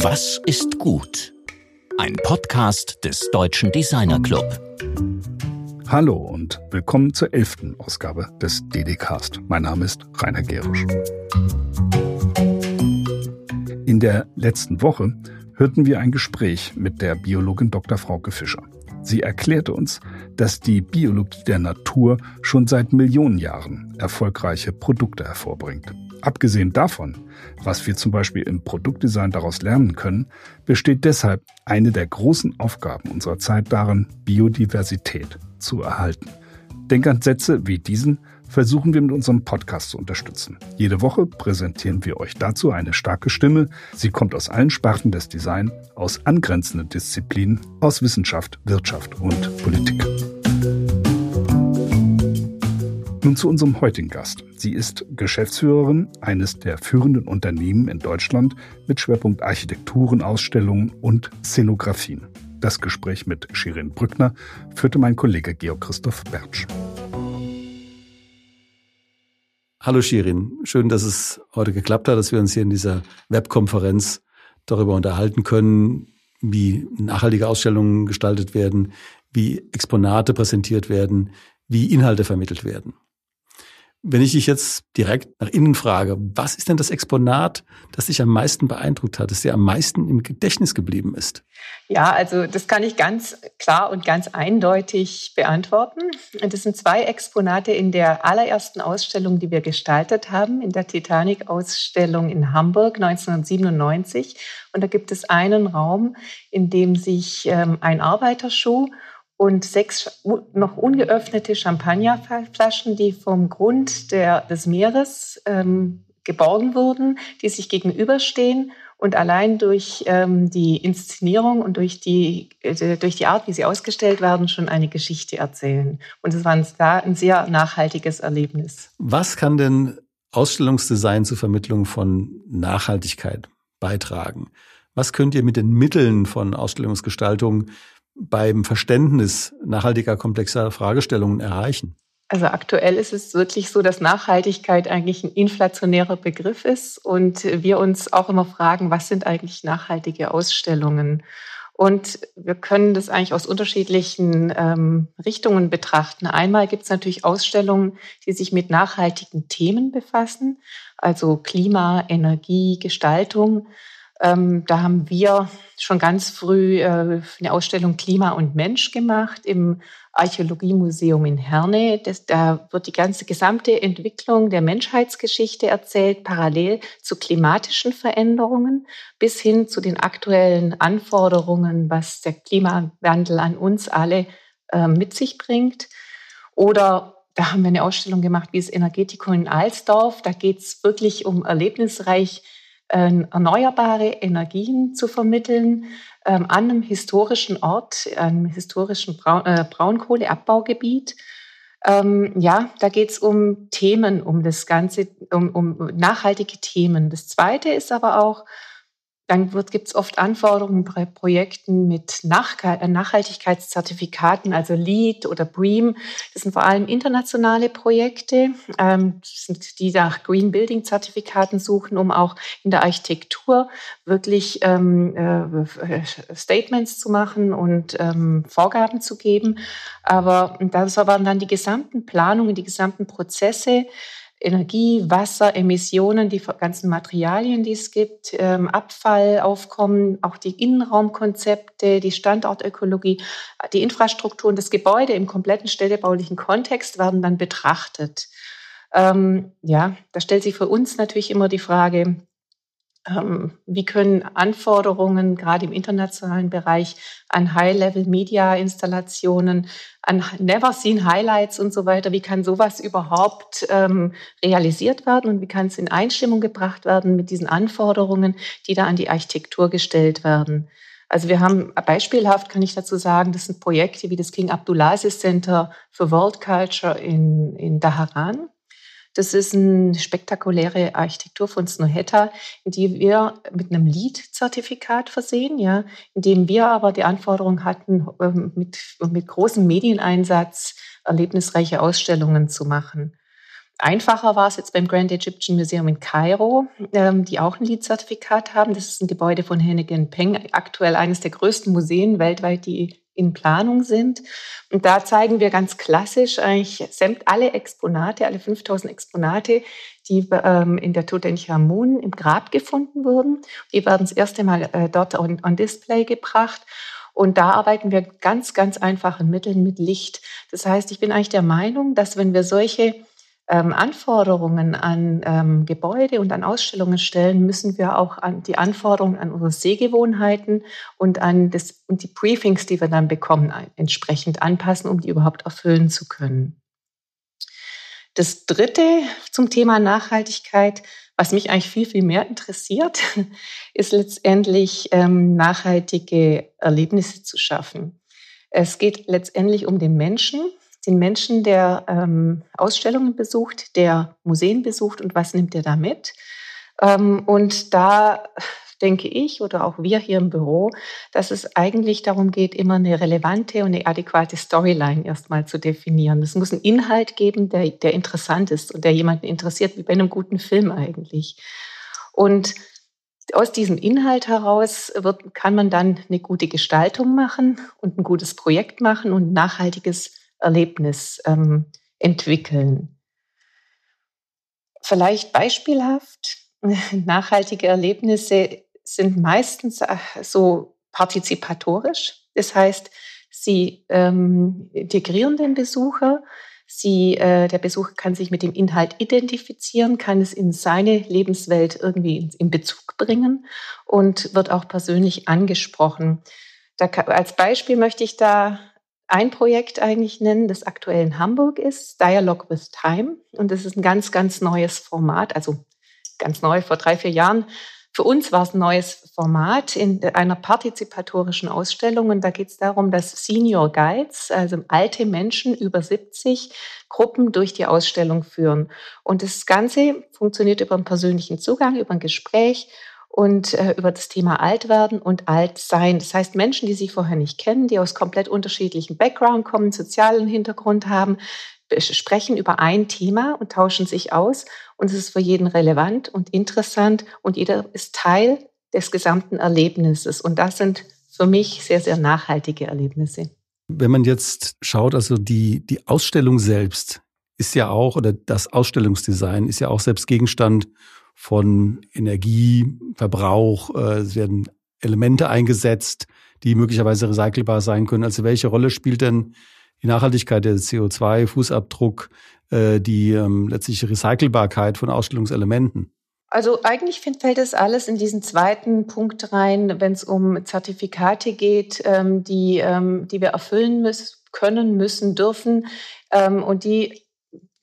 Was ist gut? Ein Podcast des Deutschen Designer Club. Hallo und willkommen zur elften Ausgabe des DDcast. Mein Name ist Rainer Gerisch. In der letzten Woche hörten wir ein Gespräch mit der Biologin Dr. Frauke Fischer. Sie erklärte uns, dass die Biologie der Natur schon seit Millionen Jahren erfolgreiche Produkte hervorbringt. Abgesehen davon, was wir zum Beispiel im Produktdesign daraus lernen können, besteht deshalb eine der großen Aufgaben unserer Zeit darin, Biodiversität zu erhalten. Denkansätze wie diesen versuchen wir mit unserem Podcast zu unterstützen. Jede Woche präsentieren wir euch dazu eine starke Stimme. Sie kommt aus allen Sparten des Design, aus angrenzenden Disziplinen, aus Wissenschaft, Wirtschaft und Politik. Nun zu unserem heutigen Gast. Sie ist Geschäftsführerin eines der führenden Unternehmen in Deutschland mit Schwerpunkt Architekturen, Ausstellungen und Szenografien. Das Gespräch mit Shirin Brückner führte mein Kollege Georg Christoph Bertsch. Hallo Shirin, schön, dass es heute geklappt hat, dass wir uns hier in dieser Webkonferenz darüber unterhalten können, wie nachhaltige Ausstellungen gestaltet werden, wie Exponate präsentiert werden, wie Inhalte vermittelt werden. Wenn ich dich jetzt direkt nach innen frage, was ist denn das Exponat, das dich am meisten beeindruckt hat, das dir am meisten im Gedächtnis geblieben ist? Ja, also das kann ich ganz klar und ganz eindeutig beantworten. Das sind zwei Exponate in der allerersten Ausstellung, die wir gestaltet haben, in der Titanic-Ausstellung in Hamburg 1997. Und da gibt es einen Raum, in dem sich ähm, ein Arbeiterschuh und sechs noch ungeöffnete Champagnerflaschen, die vom Grund der, des Meeres ähm, geborgen wurden, die sich gegenüberstehen und allein durch ähm, die Inszenierung und durch die, äh, durch die Art, wie sie ausgestellt werden, schon eine Geschichte erzählen. Und es war ein, ein sehr nachhaltiges Erlebnis. Was kann denn Ausstellungsdesign zur Vermittlung von Nachhaltigkeit beitragen? Was könnt ihr mit den Mitteln von Ausstellungsgestaltung beim Verständnis nachhaltiger, komplexer Fragestellungen erreichen? Also aktuell ist es wirklich so, dass Nachhaltigkeit eigentlich ein inflationärer Begriff ist und wir uns auch immer fragen, was sind eigentlich nachhaltige Ausstellungen? Und wir können das eigentlich aus unterschiedlichen ähm, Richtungen betrachten. Einmal gibt es natürlich Ausstellungen, die sich mit nachhaltigen Themen befassen, also Klima, Energie, Gestaltung. Ähm, da haben wir schon ganz früh äh, eine Ausstellung Klima und Mensch gemacht im Archäologiemuseum in Herne. Das, da wird die ganze gesamte Entwicklung der Menschheitsgeschichte erzählt, parallel zu klimatischen Veränderungen bis hin zu den aktuellen Anforderungen, was der Klimawandel an uns alle äh, mit sich bringt. Oder da haben wir eine Ausstellung gemacht, wie es Energetikum in Alsdorf. Da geht es wirklich um erlebnisreich erneuerbare Energien zu vermitteln ähm, an einem historischen Ort, einem historischen äh, Braunkohleabbaugebiet. Ähm, ja, da geht es um Themen, um das Ganze, um, um nachhaltige Themen. Das Zweite ist aber auch, dann gibt es oft Anforderungen bei Projekten mit äh, Nachhaltigkeitszertifikaten, also LEED oder BREEAM. Das sind vor allem internationale Projekte, ähm, die nach Green Building Zertifikaten suchen, um auch in der Architektur wirklich ähm, äh, Statements zu machen und ähm, Vorgaben zu geben. Aber das waren dann die gesamten Planungen, die gesamten Prozesse, Energie, Wasser, Emissionen, die ganzen Materialien, die es gibt, ähm, Abfallaufkommen, auch die Innenraumkonzepte, die Standortökologie, die Infrastruktur und das Gebäude im kompletten städtebaulichen Kontext werden dann betrachtet. Ähm, ja, da stellt sich für uns natürlich immer die Frage, wie können Anforderungen gerade im internationalen Bereich an High-Level-Media-Installationen, an Never-Seen-Highlights und so weiter, wie kann sowas überhaupt ähm, realisiert werden und wie kann es in Einstimmung gebracht werden mit diesen Anforderungen, die da an die Architektur gestellt werden? Also wir haben beispielhaft, kann ich dazu sagen, das sind Projekte wie das King Abdulaziz Center for World Culture in, in Daharan. Das ist eine spektakuläre Architektur von Snohetta, die wir mit einem LEED-Zertifikat versehen, ja, in dem wir aber die Anforderung hatten, ähm, mit, mit großem Medieneinsatz erlebnisreiche Ausstellungen zu machen. Einfacher war es jetzt beim Grand Egyptian Museum in Kairo, ähm, die auch ein LEED-Zertifikat haben. Das ist ein Gebäude von Hennigan Peng, aktuell eines der größten Museen weltweit, die in Planung sind. Und da zeigen wir ganz klassisch eigentlich alle Exponate, alle 5000 Exponate, die ähm, in der Tutanchamun im Grab gefunden wurden. Die werden das erste Mal äh, dort on, on Display gebracht. Und da arbeiten wir ganz, ganz einfachen Mitteln mit Licht. Das heißt, ich bin eigentlich der Meinung, dass wenn wir solche ähm, Anforderungen an ähm, Gebäude und an Ausstellungen stellen, müssen wir auch an die Anforderungen an unsere Sehgewohnheiten und an das, und die Briefings, die wir dann bekommen, entsprechend anpassen, um die überhaupt erfüllen zu können. Das dritte zum Thema Nachhaltigkeit, was mich eigentlich viel, viel mehr interessiert, ist letztendlich ähm, nachhaltige Erlebnisse zu schaffen. Es geht letztendlich um den Menschen, den Menschen, der ähm, Ausstellungen besucht, der Museen besucht und was nimmt er da mit. Ähm, und da denke ich oder auch wir hier im Büro, dass es eigentlich darum geht, immer eine relevante und eine adäquate Storyline erstmal zu definieren. Es muss einen Inhalt geben, der, der interessant ist und der jemanden interessiert, wie bei einem guten Film eigentlich. Und aus diesem Inhalt heraus wird, kann man dann eine gute Gestaltung machen und ein gutes Projekt machen und nachhaltiges Erlebnis ähm, entwickeln. Vielleicht beispielhaft, nachhaltige Erlebnisse sind meistens äh, so partizipatorisch. Das heißt, sie ähm, integrieren den Besucher. Sie, äh, der Besucher kann sich mit dem Inhalt identifizieren, kann es in seine Lebenswelt irgendwie in Bezug bringen und wird auch persönlich angesprochen. Da, als Beispiel möchte ich da ein Projekt eigentlich nennen, das aktuell in Hamburg ist, Dialogue with Time. Und das ist ein ganz, ganz neues Format, also ganz neu, vor drei, vier Jahren. Für uns war es ein neues Format in einer partizipatorischen Ausstellung. Und da geht es darum, dass Senior Guides, also alte Menschen über 70, Gruppen durch die Ausstellung führen. Und das Ganze funktioniert über einen persönlichen Zugang, über ein Gespräch und äh, über das Thema Altwerden und Altsein. Das heißt, Menschen, die sich vorher nicht kennen, die aus komplett unterschiedlichen Background kommen, sozialen Hintergrund haben, sprechen über ein Thema und tauschen sich aus. Und es ist für jeden relevant und interessant und jeder ist Teil des gesamten Erlebnisses. Und das sind für mich sehr, sehr nachhaltige Erlebnisse. Wenn man jetzt schaut, also die, die Ausstellung selbst ist ja auch, oder das Ausstellungsdesign ist ja auch selbst Gegenstand von Energieverbrauch. Äh, es werden Elemente eingesetzt, die möglicherweise recycelbar sein können. Also welche Rolle spielt denn die Nachhaltigkeit, der CO2-Fußabdruck, äh, die ähm, letztliche Recycelbarkeit von Ausstellungselementen? Also eigentlich fällt das alles in diesen zweiten Punkt rein, wenn es um Zertifikate geht, ähm, die, ähm, die wir erfüllen müssen, können, müssen, dürfen ähm, und die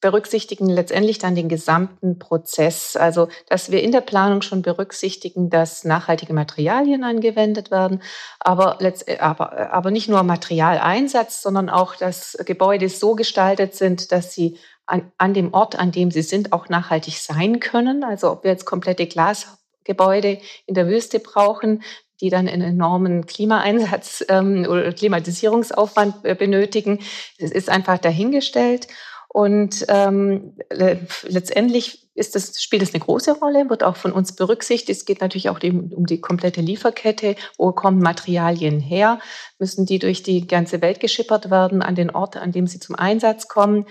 berücksichtigen letztendlich dann den gesamten Prozess. Also, dass wir in der Planung schon berücksichtigen, dass nachhaltige Materialien angewendet werden, aber, aber, aber nicht nur Materialeinsatz, sondern auch, dass Gebäude so gestaltet sind, dass sie an, an dem Ort, an dem sie sind, auch nachhaltig sein können. Also, ob wir jetzt komplette Glasgebäude in der Wüste brauchen, die dann einen enormen Klimaeinsatz ähm, oder Klimatisierungsaufwand äh, benötigen. Es ist einfach dahingestellt. Und ähm, letztendlich ist das, spielt es eine große Rolle, wird auch von uns berücksichtigt. Es geht natürlich auch um die komplette Lieferkette. Wo kommen Materialien her? Müssen die durch die ganze Welt geschippert werden an den Ort, an dem sie zum Einsatz kommen?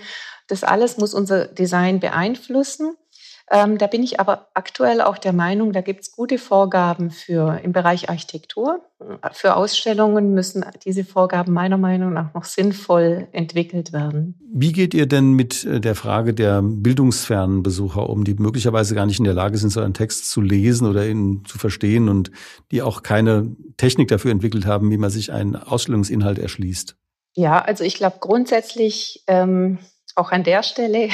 Das alles muss unser Design beeinflussen. Ähm, da bin ich aber aktuell auch der Meinung, da gibt es gute Vorgaben für im Bereich Architektur. Für Ausstellungen müssen diese Vorgaben meiner Meinung nach noch sinnvoll entwickelt werden. Wie geht ihr denn mit äh, der Frage der bildungsfernen Besucher um, die möglicherweise gar nicht in der Lage sind, so einen Text zu lesen oder ihn zu verstehen und die auch keine Technik dafür entwickelt haben, wie man sich einen Ausstellungsinhalt erschließt? Ja, also ich glaube grundsätzlich ähm, auch an der Stelle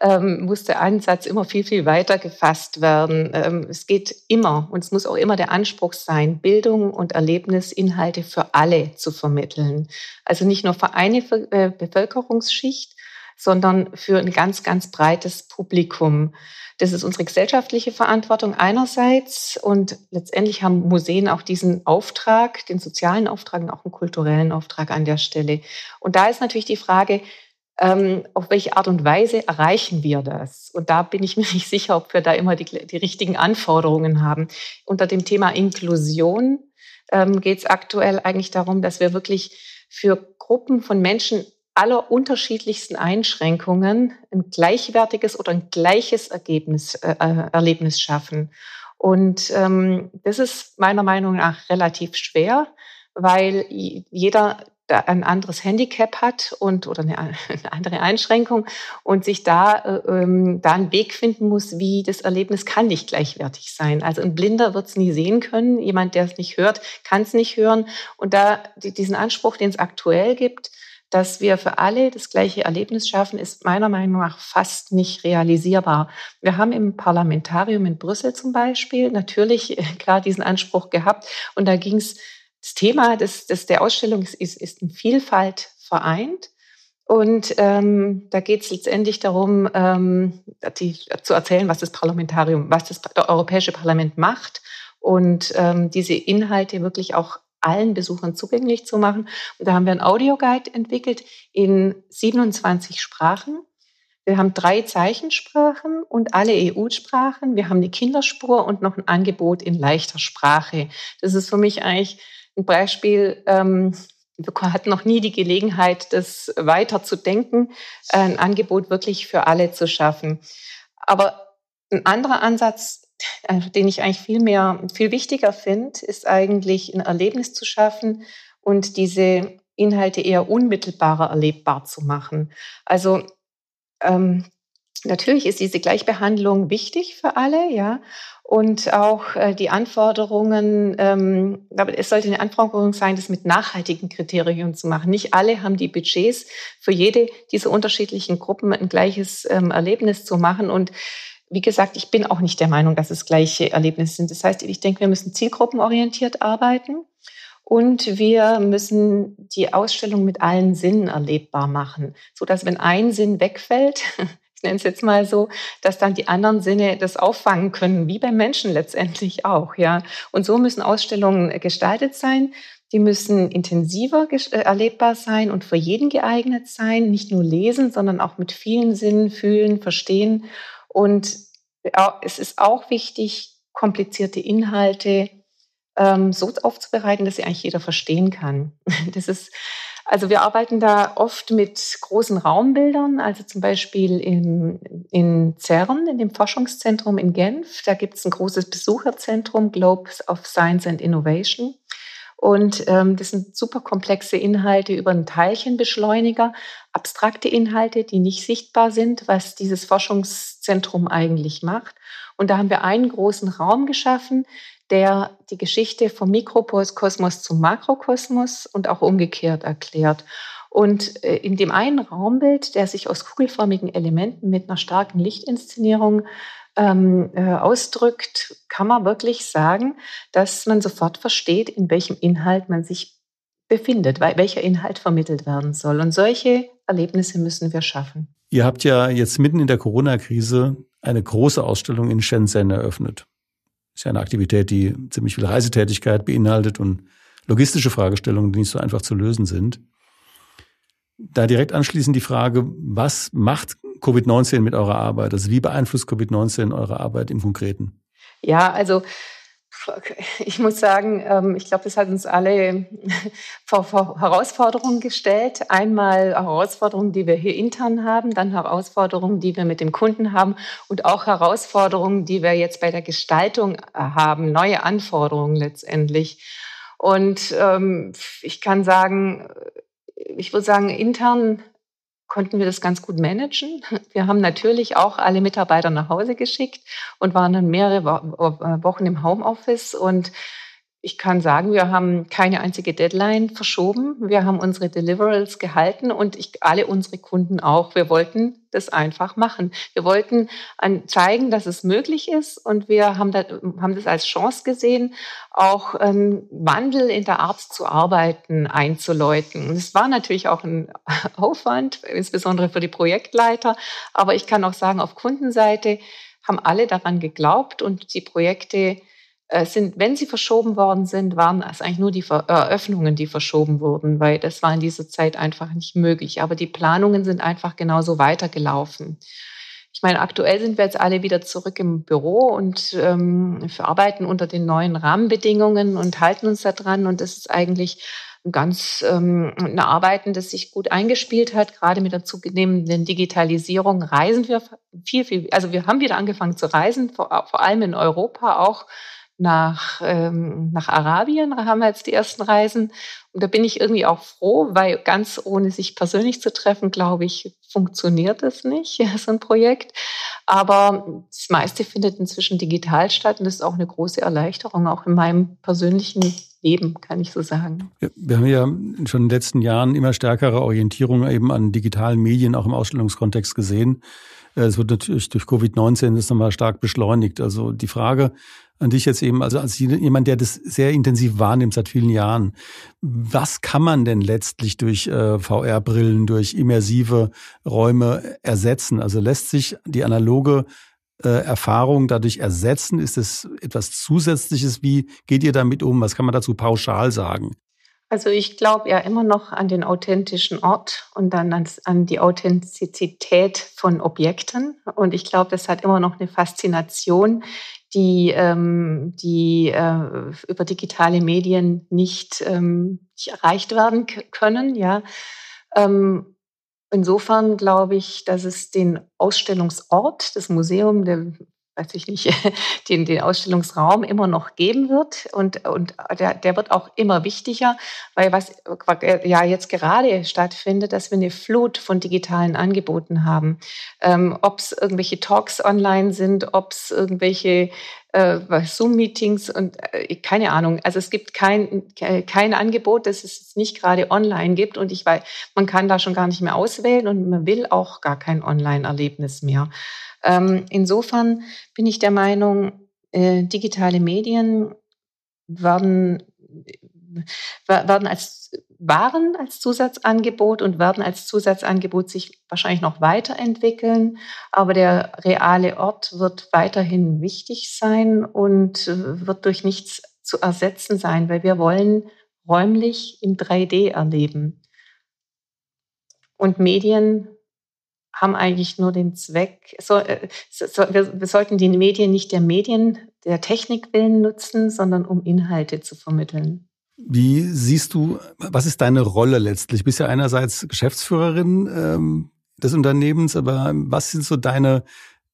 ähm, muss der Ansatz immer viel, viel weiter gefasst werden. Ähm, es geht immer und es muss auch immer der Anspruch sein, Bildung und Erlebnisinhalte für alle zu vermitteln. Also nicht nur für eine äh, Bevölkerungsschicht, sondern für ein ganz, ganz breites Publikum. Das ist unsere gesellschaftliche Verantwortung einerseits und letztendlich haben Museen auch diesen Auftrag, den sozialen Auftrag und auch einen kulturellen Auftrag an der Stelle. Und da ist natürlich die Frage, ähm, auf welche Art und Weise erreichen wir das? Und da bin ich mir nicht sicher, ob wir da immer die, die richtigen Anforderungen haben. Unter dem Thema Inklusion ähm, geht es aktuell eigentlich darum, dass wir wirklich für Gruppen von Menschen aller unterschiedlichsten Einschränkungen ein gleichwertiges oder ein gleiches Ergebnis, äh, äh Erlebnis schaffen. Und ähm, das ist meiner Meinung nach relativ schwer, weil jeder ein anderes Handicap hat und oder eine, eine andere Einschränkung und sich da, äh, ähm, da einen Weg finden muss, wie das Erlebnis kann nicht gleichwertig sein. Also ein Blinder wird es nie sehen können, jemand, der es nicht hört, kann es nicht hören. Und da die, diesen Anspruch, den es aktuell gibt, dass wir für alle das gleiche Erlebnis schaffen, ist meiner Meinung nach fast nicht realisierbar. Wir haben im Parlamentarium in Brüssel zum Beispiel natürlich klar diesen Anspruch gehabt und da ging es das Thema des, des, der Ausstellung ist, ist, in Vielfalt vereint. Und ähm, da geht es letztendlich darum, ähm, die, zu erzählen, was das Parlamentarium, was das Europäische Parlament macht und ähm, diese Inhalte wirklich auch allen Besuchern zugänglich zu machen. Und da haben wir einen Audioguide entwickelt in 27 Sprachen. Wir haben drei Zeichensprachen und alle EU-Sprachen. Wir haben eine Kinderspur und noch ein Angebot in leichter Sprache. Das ist für mich eigentlich ein Beispiel, ähm, wir hatten noch nie die Gelegenheit, das weiter zu denken, ein Angebot wirklich für alle zu schaffen. Aber ein anderer Ansatz, äh, den ich eigentlich viel mehr, viel wichtiger finde, ist eigentlich ein Erlebnis zu schaffen und diese Inhalte eher unmittelbarer erlebbar zu machen. Also ähm, natürlich ist diese Gleichbehandlung wichtig für alle, ja. Und auch äh, die Anforderungen, ähm, es sollte eine Anforderung sein, das mit nachhaltigen Kriterien zu machen. Nicht alle haben die Budgets, für jede dieser unterschiedlichen Gruppen ein gleiches ähm, Erlebnis zu machen. Und wie gesagt, ich bin auch nicht der Meinung, dass es gleiche Erlebnisse sind. Das heißt, ich denke, wir müssen zielgruppenorientiert arbeiten. Und wir müssen die Ausstellung mit allen Sinnen erlebbar machen, so dass wenn ein Sinn wegfällt, ich nenne es jetzt mal so, dass dann die anderen Sinne das auffangen können, wie beim Menschen letztendlich auch, ja. Und so müssen Ausstellungen gestaltet sein. Die müssen intensiver äh, erlebbar sein und für jeden geeignet sein. Nicht nur lesen, sondern auch mit vielen Sinnen fühlen, verstehen. Und es ist auch wichtig, komplizierte Inhalte ähm, so aufzubereiten, dass sie eigentlich jeder verstehen kann. Das ist also wir arbeiten da oft mit großen Raumbildern, also zum Beispiel in, in CERN, in dem Forschungszentrum in Genf. Da gibt es ein großes Besucherzentrum, Globes of Science and Innovation. Und ähm, das sind super komplexe Inhalte über einen Teilchenbeschleuniger, abstrakte Inhalte, die nicht sichtbar sind, was dieses Forschungszentrum eigentlich macht. Und da haben wir einen großen Raum geschaffen, der die Geschichte vom Mikrokosmos zum Makrokosmos und auch umgekehrt erklärt. Und äh, in dem einen Raumbild, der sich aus kugelförmigen Elementen mit einer starken Lichtinszenierung ähm, äh, ausdrückt, kann man wirklich sagen, dass man sofort versteht, in welchem Inhalt man sich befindet, welcher Inhalt vermittelt werden soll. Und solche Erlebnisse müssen wir schaffen. Ihr habt ja jetzt mitten in der Corona-Krise eine große Ausstellung in Shenzhen eröffnet. Ist ja eine Aktivität, die ziemlich viel Reisetätigkeit beinhaltet und logistische Fragestellungen, die nicht so einfach zu lösen sind. Da direkt anschließend die Frage, was macht Covid-19 mit eurer Arbeit? Also wie beeinflusst Covid-19 eure Arbeit im Konkreten? Ja, also ich muss sagen, ähm, ich glaube, das hat uns alle vor, Herausforderungen gestellt. Einmal Herausforderungen, die wir hier intern haben, dann Herausforderungen, die wir mit dem Kunden haben und auch Herausforderungen, die wir jetzt bei der Gestaltung äh, haben, neue Anforderungen letztendlich. Und ähm, ich kann sagen, ich würde sagen, intern konnten wir das ganz gut managen. Wir haben natürlich auch alle Mitarbeiter nach Hause geschickt und waren dann mehrere Wochen im Homeoffice und ich kann sagen, wir haben keine einzige Deadline verschoben. Wir haben unsere Deliverables gehalten und ich, alle unsere Kunden auch. Wir wollten das einfach machen. Wir wollten zeigen, dass es möglich ist und wir haben, da, haben das als Chance gesehen, auch einen Wandel in der Art zu arbeiten einzuläuten. Es war natürlich auch ein Aufwand, insbesondere für die Projektleiter, aber ich kann auch sagen, auf Kundenseite haben alle daran geglaubt und die Projekte äh, sind, wenn sie verschoben worden sind, waren es eigentlich nur die Eröffnungen, die verschoben wurden, weil das war in dieser Zeit einfach nicht möglich. Aber die Planungen sind einfach genauso weitergelaufen. Ich meine, aktuell sind wir jetzt alle wieder zurück im Büro und ähm, wir arbeiten unter den neuen Rahmenbedingungen und halten uns da dran. Und das ist eigentlich ganz ähm, ein Arbeiten, das sich gut eingespielt hat. Gerade mit der zunehmenden Digitalisierung reisen wir viel, viel. Also wir haben wieder angefangen zu reisen, vor, vor allem in Europa auch nach, ähm, nach Arabien haben wir jetzt die ersten Reisen. Und da bin ich irgendwie auch froh, weil ganz ohne sich persönlich zu treffen, glaube ich, funktioniert das nicht, so ein Projekt. Aber das meiste findet inzwischen digital statt und das ist auch eine große Erleichterung, auch in meinem persönlichen Leben, kann ich so sagen. Wir haben ja schon in den letzten Jahren immer stärkere Orientierung eben an digitalen Medien, auch im Ausstellungskontext gesehen. Es wird natürlich durch Covid-19 das nochmal stark beschleunigt. Also die Frage, an dich jetzt eben, also als jemand, der das sehr intensiv wahrnimmt seit vielen Jahren. Was kann man denn letztlich durch äh, VR-Brillen, durch immersive Räume ersetzen? Also lässt sich die analoge äh, Erfahrung dadurch ersetzen? Ist es etwas Zusätzliches? Wie geht ihr damit um? Was kann man dazu pauschal sagen? Also ich glaube ja immer noch an den authentischen Ort und dann an, an die Authentizität von Objekten. Und ich glaube, das hat immer noch eine Faszination, die, ähm, die äh, über digitale Medien nicht, ähm, nicht erreicht werden können. Ja. Ähm, insofern glaube ich, dass es den Ausstellungsort, das Museum, der weiß ich nicht, den, den Ausstellungsraum immer noch geben wird. Und, und der, der wird auch immer wichtiger, weil was ja jetzt gerade stattfindet, dass wir eine Flut von digitalen Angeboten haben. Ähm, ob es irgendwelche Talks online sind, ob es irgendwelche äh, Zoom-Meetings und äh, keine Ahnung. Also es gibt kein, kein Angebot, das es nicht gerade online gibt. Und ich weiß, man kann da schon gar nicht mehr auswählen und man will auch gar kein Online-Erlebnis mehr. Ähm, insofern bin ich der Meinung, äh, digitale Medien werden, werden als waren als Zusatzangebot und werden als Zusatzangebot sich wahrscheinlich noch weiterentwickeln. Aber der reale Ort wird weiterhin wichtig sein und wird durch nichts zu ersetzen sein, weil wir wollen räumlich im 3D erleben. Und Medien haben eigentlich nur den Zweck, so, äh, so, wir, wir, sollten die Medien nicht der Medien, der Technik willen nutzen, sondern um Inhalte zu vermitteln. Wie siehst du, was ist deine Rolle letztlich? Du bist ja einerseits Geschäftsführerin ähm, des Unternehmens, aber was sind so deine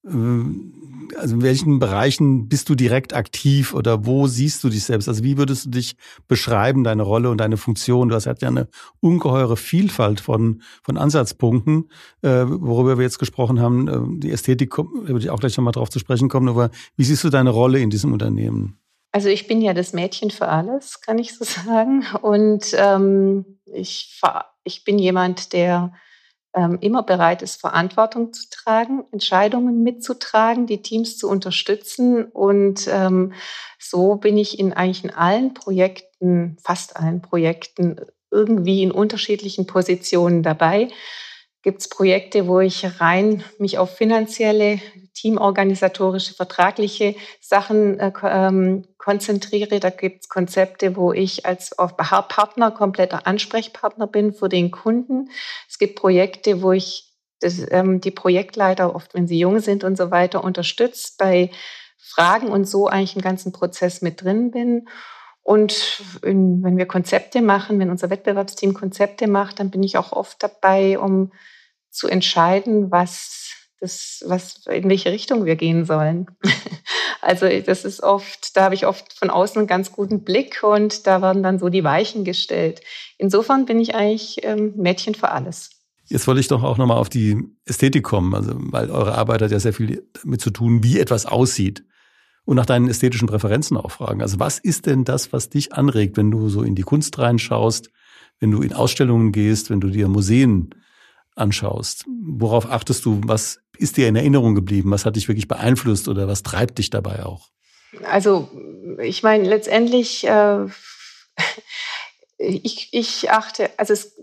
also in welchen Bereichen bist du direkt aktiv oder wo siehst du dich selbst? Also wie würdest du dich beschreiben, deine Rolle und deine Funktion? Du hast ja eine ungeheure Vielfalt von, von Ansatzpunkten, äh, worüber wir jetzt gesprochen haben. Äh, die Ästhetik, würde ich auch gleich nochmal drauf zu sprechen kommen, aber wie siehst du deine Rolle in diesem Unternehmen? Also ich bin ja das Mädchen für alles, kann ich so sagen. Und ähm, ich, ich bin jemand, der immer bereit ist, Verantwortung zu tragen, Entscheidungen mitzutragen, die Teams zu unterstützen. Und ähm, so bin ich in eigentlich in allen Projekten, fast allen Projekten, irgendwie in unterschiedlichen Positionen dabei gibt es Projekte, wo ich rein mich auf finanzielle, teamorganisatorische, vertragliche Sachen äh, ähm, konzentriere. Da gibt es Konzepte, wo ich als Partner kompletter Ansprechpartner bin für den Kunden. Es gibt Projekte, wo ich das, ähm, die Projektleiter, oft wenn sie jung sind und so weiter, unterstützt bei Fragen und so eigentlich im ganzen Prozess mit drin bin. Und in, wenn wir Konzepte machen, wenn unser Wettbewerbsteam Konzepte macht, dann bin ich auch oft dabei, um zu entscheiden, was das, was, in welche Richtung wir gehen sollen. also das ist oft, da habe ich oft von außen einen ganz guten Blick und da werden dann so die Weichen gestellt. Insofern bin ich eigentlich ähm, Mädchen für alles. Jetzt wollte ich doch auch nochmal auf die Ästhetik kommen, also weil eure Arbeit hat ja sehr viel damit zu tun, wie etwas aussieht. Und nach deinen ästhetischen Präferenzen auch fragen. Also was ist denn das, was dich anregt, wenn du so in die Kunst reinschaust, wenn du in Ausstellungen gehst, wenn du dir Museen anschaust? Worauf achtest du? Was ist dir in Erinnerung geblieben? Was hat dich wirklich beeinflusst oder was treibt dich dabei auch? Also, ich meine, letztendlich, äh, ich, ich achte, also es,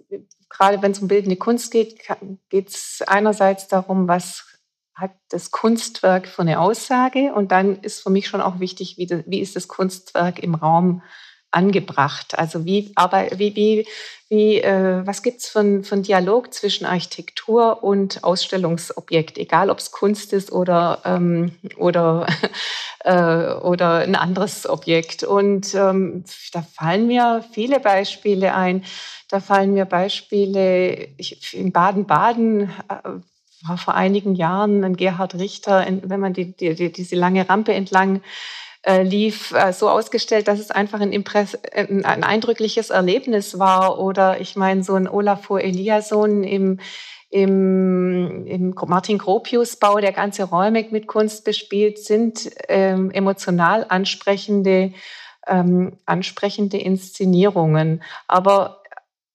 gerade wenn es um bildende Kunst geht, geht es einerseits darum, was hat das Kunstwerk für eine Aussage? Und dann ist für mich schon auch wichtig, wie, das, wie ist das Kunstwerk im Raum angebracht? Also wie, aber wie, wie, wie äh, was gibt's von von Dialog zwischen Architektur und Ausstellungsobjekt, egal ob es Kunst ist oder, ähm, oder, äh, oder ein anderes Objekt. Und ähm, da fallen mir viele Beispiele ein. Da fallen mir Beispiele ich, in Baden-Baden. Äh, war vor einigen Jahren ein Gerhard Richter, wenn man die, die, die, diese lange Rampe entlang äh, lief, äh, so ausgestellt, dass es einfach ein, Impress äh, ein eindrückliches Erlebnis war. Oder ich meine, so ein Olafur Eliasson im, im, im Martin Gropius Bau, der ganze Räume mit Kunst bespielt, sind ähm, emotional ansprechende, ähm, ansprechende Inszenierungen. Aber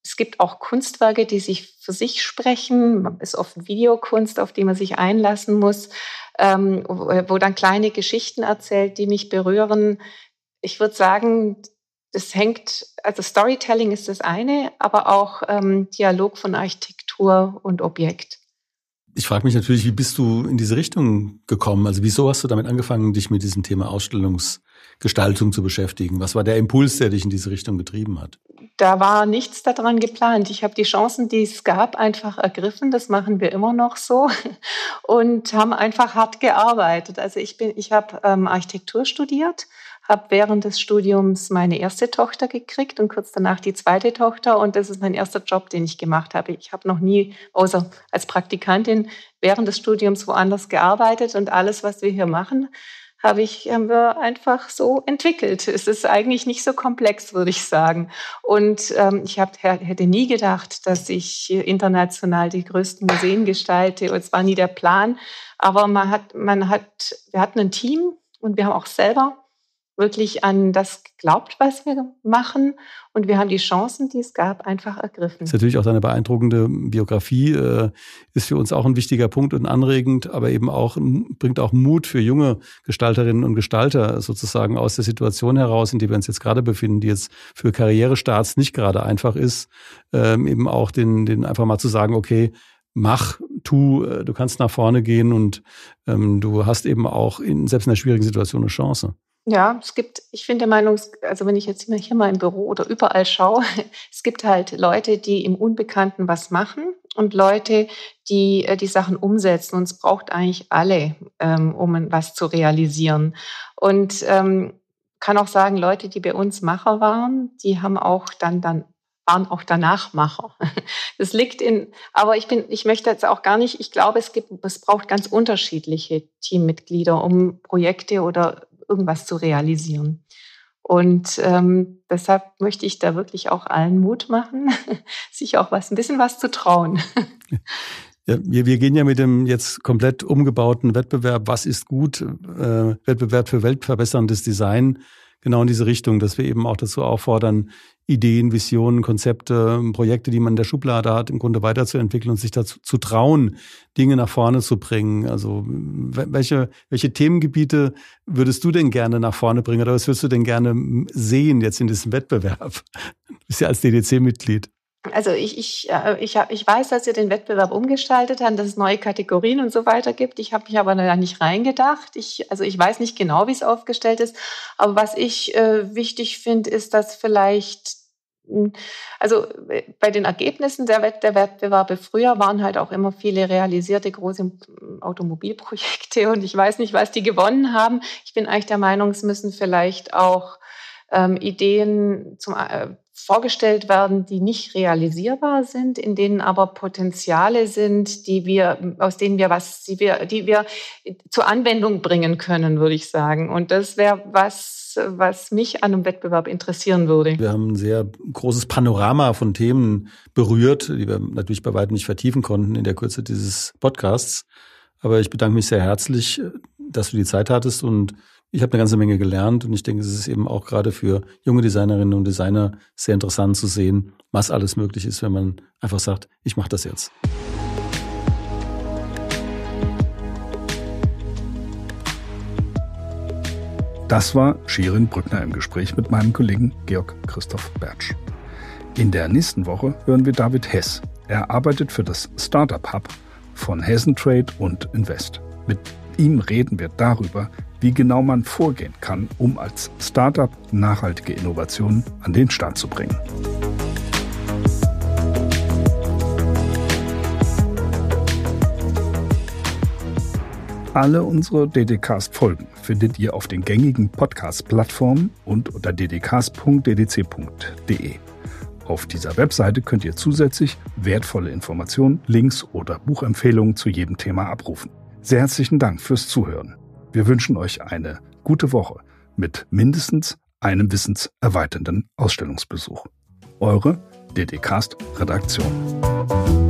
es gibt auch Kunstwerke, die sich für sich sprechen. Es ist oft Videokunst, auf die man sich einlassen muss, ähm, wo dann kleine Geschichten erzählt, die mich berühren. Ich würde sagen, das hängt, also Storytelling ist das eine, aber auch ähm, Dialog von Architektur und Objekt. Ich frage mich natürlich, wie bist du in diese Richtung gekommen? Also wieso hast du damit angefangen, dich mit diesem Thema Ausstellungsgestaltung zu beschäftigen? Was war der Impuls, der dich in diese Richtung getrieben hat? da war nichts daran geplant. Ich habe die Chancen, die es gab, einfach ergriffen. Das machen wir immer noch so und haben einfach hart gearbeitet. Also ich bin, ich habe ähm, Architektur studiert, habe während des Studiums meine erste Tochter gekriegt und kurz danach die zweite Tochter. Und das ist mein erster Job, den ich gemacht habe. Ich habe noch nie, außer als Praktikantin, während des Studiums woanders gearbeitet und alles, was wir hier machen, habe ich, haben wir einfach so entwickelt. Es ist eigentlich nicht so komplex, würde ich sagen. Und ähm, ich hab, hätte nie gedacht, dass ich international die größten Museen gestalte. Es war nie der Plan. Aber man hat, man hat, wir hatten ein Team und wir haben auch selber wirklich an das geglaubt, was wir machen. Und wir haben die Chancen, die es gab, einfach ergriffen. Das ist natürlich auch deine beeindruckende Biografie, äh, ist für uns auch ein wichtiger Punkt und anregend, aber eben auch, bringt auch Mut für junge Gestalterinnen und Gestalter sozusagen aus der Situation heraus, in der wir uns jetzt gerade befinden, die jetzt für Karrierestarts nicht gerade einfach ist, ähm, eben auch den, den einfach mal zu sagen, okay, mach, tu, äh, du kannst nach vorne gehen und ähm, du hast eben auch in, selbst in einer schwierigen Situation eine Chance. Ja, es gibt, ich finde der Meinung, also wenn ich jetzt hier mal im Büro oder überall schaue, es gibt halt Leute, die im Unbekannten was machen und Leute, die äh, die Sachen umsetzen. Und es braucht eigentlich alle, ähm, um was zu realisieren. Und ähm, kann auch sagen, Leute, die bei uns Macher waren, die haben auch dann, dann waren auch danach Macher. Das liegt in, aber ich bin, ich möchte jetzt auch gar nicht, ich glaube, es gibt, es braucht ganz unterschiedliche Teammitglieder, um Projekte oder irgendwas zu realisieren. Und ähm, deshalb möchte ich da wirklich auch allen Mut machen, sich auch was, ein bisschen was zu trauen. Ja, wir, wir gehen ja mit dem jetzt komplett umgebauten Wettbewerb, was ist gut, äh, Wettbewerb für weltverbesserndes Design, genau in diese Richtung, dass wir eben auch dazu auffordern, Ideen, Visionen, Konzepte, Projekte, die man in der Schublade hat, im Grunde weiterzuentwickeln und sich dazu zu trauen, Dinge nach vorne zu bringen. Also welche, welche Themengebiete würdest du denn gerne nach vorne bringen oder was würdest du denn gerne sehen jetzt in diesem Wettbewerb? Du bist ja als DDC-Mitglied. Also ich, ich, äh, ich, ich weiß, dass ihr den Wettbewerb umgestaltet habt, dass es neue Kategorien und so weiter gibt. Ich habe mich aber da nicht reingedacht. Ich, also ich weiß nicht genau, wie es aufgestellt ist. Aber was ich äh, wichtig finde, ist, dass vielleicht hm, also äh, bei den Ergebnissen der, Wett der Wettbewerbe früher waren halt auch immer viele realisierte große hm, Automobilprojekte und ich weiß nicht, was die gewonnen haben. Ich bin eigentlich der Meinung, es müssen vielleicht auch ähm, Ideen zum, äh, vorgestellt werden, die nicht realisierbar sind, in denen aber Potenziale sind, die wir, aus denen wir was, die wir, die wir zur Anwendung bringen können, würde ich sagen. Und das wäre was, was mich an einem Wettbewerb interessieren würde. Wir haben ein sehr großes Panorama von Themen berührt, die wir natürlich bei weitem nicht vertiefen konnten in der Kürze dieses Podcasts. Aber ich bedanke mich sehr herzlich, dass du die Zeit hattest und ich habe eine ganze Menge gelernt und ich denke, es ist eben auch gerade für junge Designerinnen und Designer sehr interessant zu sehen, was alles möglich ist, wenn man einfach sagt, ich mache das jetzt. Das war Shirin Brückner im Gespräch mit meinem Kollegen Georg Christoph Bertsch. In der nächsten Woche hören wir David Hess. Er arbeitet für das Startup Hub von Hessen Trade und Invest. Mit ihm reden wir darüber, wie genau man vorgehen kann, um als Startup nachhaltige Innovationen an den Start zu bringen. Alle unsere DDcast-Folgen findet ihr auf den gängigen Podcast-Plattformen und unter ddcast.ddc.de. Auf dieser Webseite könnt ihr zusätzlich wertvolle Informationen, Links oder Buchempfehlungen zu jedem Thema abrufen. Sehr herzlichen Dank fürs Zuhören. Wir wünschen euch eine gute Woche mit mindestens einem wissenserweiternden Ausstellungsbesuch. Eure DDcast Redaktion.